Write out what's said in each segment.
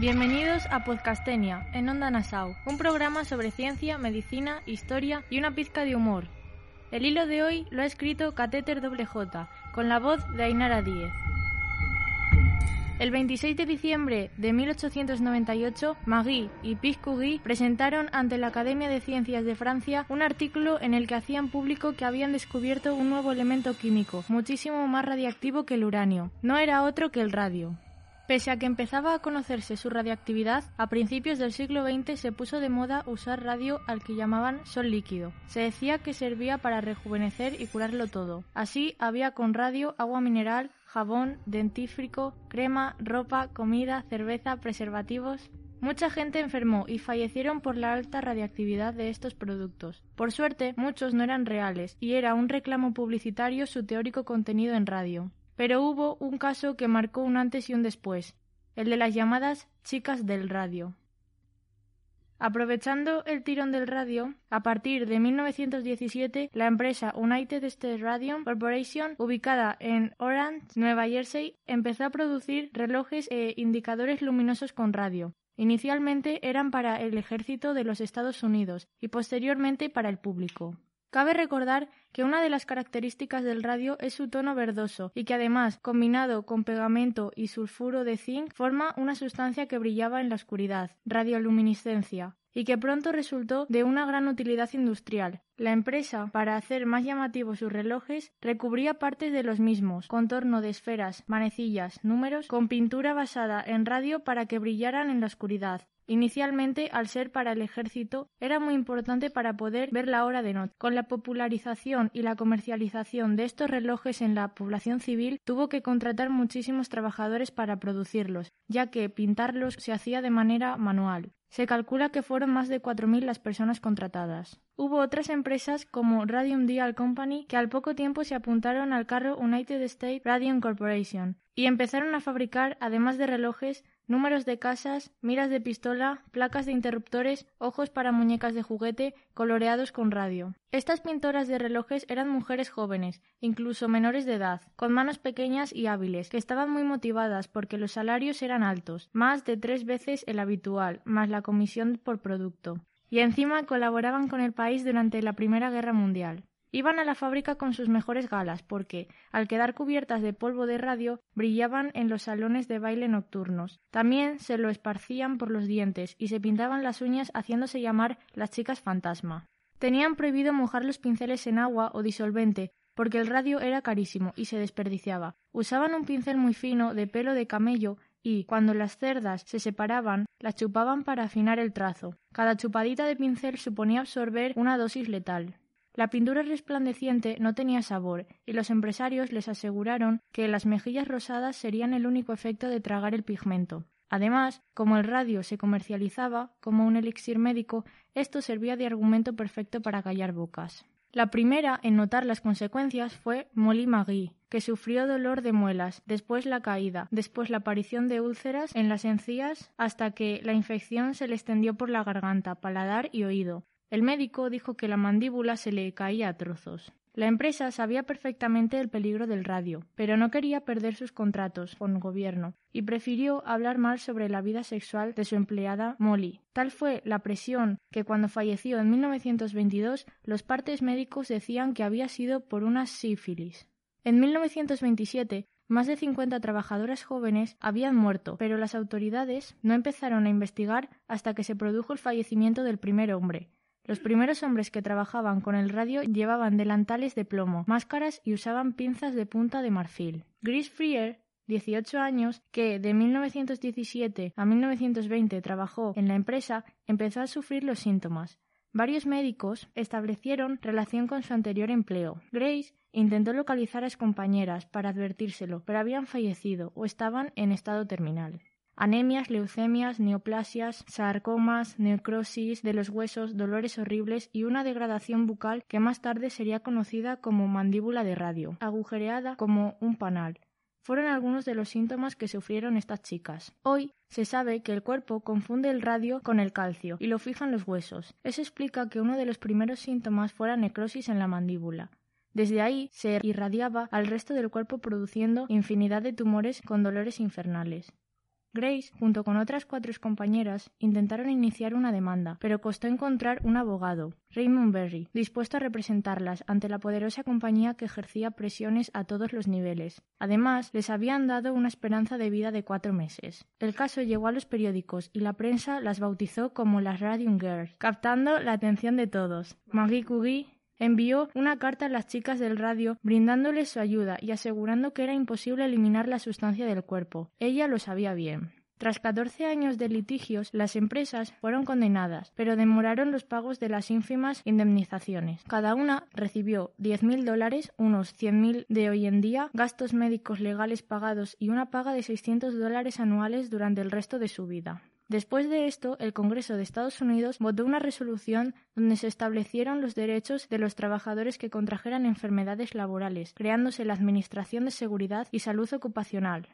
Bienvenidos a Podcastenia, en Onda Nassau, un programa sobre ciencia, medicina, historia y una pizca de humor. El hilo de hoy lo ha escrito Catéter WJ, con la voz de Ainara Díez. El 26 de diciembre de 1898, Marie y Piscury presentaron ante la Academia de Ciencias de Francia un artículo en el que hacían público que habían descubierto un nuevo elemento químico, muchísimo más radiactivo que el uranio. No era otro que el radio. Pese a que empezaba a conocerse su radiactividad, a principios del siglo XX se puso de moda usar radio al que llamaban sol líquido. Se decía que servía para rejuvenecer y curarlo todo. Así había con radio agua mineral, jabón, dentífrico, crema, ropa, comida, cerveza, preservativos. Mucha gente enfermó y fallecieron por la alta radiactividad de estos productos. Por suerte, muchos no eran reales y era un reclamo publicitario su teórico contenido en radio. Pero hubo un caso que marcó un antes y un después, el de las llamadas chicas del radio. Aprovechando el tirón del radio, a partir de 1917, la empresa United States Radio Corporation, ubicada en Orange, Nueva Jersey, empezó a producir relojes e indicadores luminosos con radio. Inicialmente eran para el ejército de los Estados Unidos y posteriormente para el público. Cabe recordar que una de las características del radio es su tono verdoso y que además, combinado con pegamento y sulfuro de zinc, forma una sustancia que brillaba en la oscuridad, radioluminiscencia, y que pronto resultó de una gran utilidad industrial. La empresa, para hacer más llamativos sus relojes, recubría partes de los mismos, contorno de esferas, manecillas, números, con pintura basada en radio para que brillaran en la oscuridad, Inicialmente, al ser para el ejército, era muy importante para poder ver la hora de noche. Con la popularización y la comercialización de estos relojes en la población civil, tuvo que contratar muchísimos trabajadores para producirlos, ya que pintarlos se hacía de manera manual. Se calcula que fueron más de 4.000 las personas contratadas. Hubo otras empresas como Radium Dial Company que al poco tiempo se apuntaron al carro United States Radium Corporation y empezaron a fabricar, además de relojes, números de casas, miras de pistola, placas de interruptores, ojos para muñecas de juguete, coloreados con radio. Estas pintoras de relojes eran mujeres jóvenes, incluso menores de edad, con manos pequeñas y hábiles, que estaban muy motivadas porque los salarios eran altos, más de tres veces el habitual, más la comisión por producto. Y encima colaboraban con el país durante la Primera Guerra Mundial. Iban a la fábrica con sus mejores galas porque, al quedar cubiertas de polvo de radio, brillaban en los salones de baile nocturnos. También se lo esparcían por los dientes y se pintaban las uñas haciéndose llamar las chicas fantasma. Tenían prohibido mojar los pinceles en agua o disolvente, porque el radio era carísimo y se desperdiciaba. Usaban un pincel muy fino de pelo de camello y, cuando las cerdas se separaban, las chupaban para afinar el trazo. Cada chupadita de pincel suponía absorber una dosis letal. La pintura resplandeciente no tenía sabor, y los empresarios les aseguraron que las mejillas rosadas serían el único efecto de tragar el pigmento. Además, como el radio se comercializaba como un elixir médico, esto servía de argumento perfecto para callar bocas. La primera en notar las consecuencias fue Molly Magui, que sufrió dolor de muelas, después la caída, después la aparición de úlceras en las encías, hasta que la infección se le extendió por la garganta, paladar y oído. El médico dijo que la mandíbula se le caía a trozos. La empresa sabía perfectamente el peligro del radio, pero no quería perder sus contratos con el gobierno y prefirió hablar mal sobre la vida sexual de su empleada Molly. Tal fue la presión que cuando falleció en 1922 los partes médicos decían que había sido por una sífilis. En 1927 más de 50 trabajadoras jóvenes habían muerto, pero las autoridades no empezaron a investigar hasta que se produjo el fallecimiento del primer hombre, los primeros hombres que trabajaban con el radio llevaban delantales de plomo, máscaras y usaban pinzas de punta de marfil. Gris Freer 18 años, que de 1917 a 1920 trabajó en la empresa, empezó a sufrir los síntomas. Varios médicos establecieron relación con su anterior empleo. Grace intentó localizar a sus compañeras para advertírselo, pero habían fallecido o estaban en estado terminal. Anemias, leucemias, neoplasias, sarcomas, necrosis de los huesos, dolores horribles y una degradación bucal que más tarde sería conocida como mandíbula de radio, agujereada como un panal. Fueron algunos de los síntomas que sufrieron estas chicas. Hoy se sabe que el cuerpo confunde el radio con el calcio y lo fija en los huesos. Eso explica que uno de los primeros síntomas fuera necrosis en la mandíbula. Desde ahí se irradiaba al resto del cuerpo produciendo infinidad de tumores con dolores infernales. Grace, junto con otras cuatro compañeras, intentaron iniciar una demanda, pero costó encontrar un abogado, Raymond Berry, dispuesto a representarlas ante la poderosa compañía que ejercía presiones a todos los niveles. Además, les habían dado una esperanza de vida de cuatro meses. El caso llegó a los periódicos y la prensa las bautizó como las Radium Girls, captando la atención de todos. Marie Curie, envió una carta a las chicas del radio brindándoles su ayuda y asegurando que era imposible eliminar la sustancia del cuerpo. Ella lo sabía bien. Tras 14 años de litigios, las empresas fueron condenadas, pero demoraron los pagos de las ínfimas indemnizaciones. Cada una recibió 10.000 dólares, unos 100.000 de hoy en día, gastos médicos legales pagados y una paga de 600 dólares anuales durante el resto de su vida. Después de esto, el Congreso de Estados Unidos votó una resolución donde se establecieron los derechos de los trabajadores que contrajeran enfermedades laborales, creándose la Administración de Seguridad y Salud Ocupacional.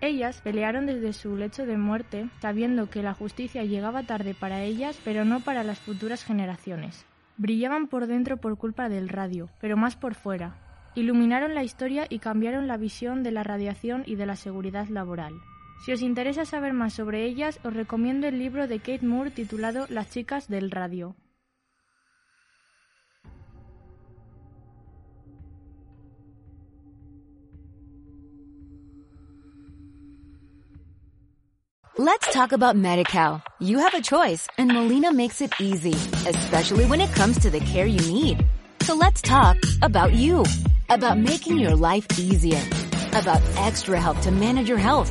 Ellas pelearon desde su lecho de muerte, sabiendo que la justicia llegaba tarde para ellas, pero no para las futuras generaciones. Brillaban por dentro por culpa del radio, pero más por fuera. Iluminaron la historia y cambiaron la visión de la radiación y de la seguridad laboral. Si os interesa saber más sobre ellas, os recomiendo el libro de Kate Moore titulado Las chicas del radio. Let's talk about MediCal. You have a choice and Molina makes it easy, especially when it comes to the care you need. So let's talk about you, about making your life easier, about extra help to manage your health.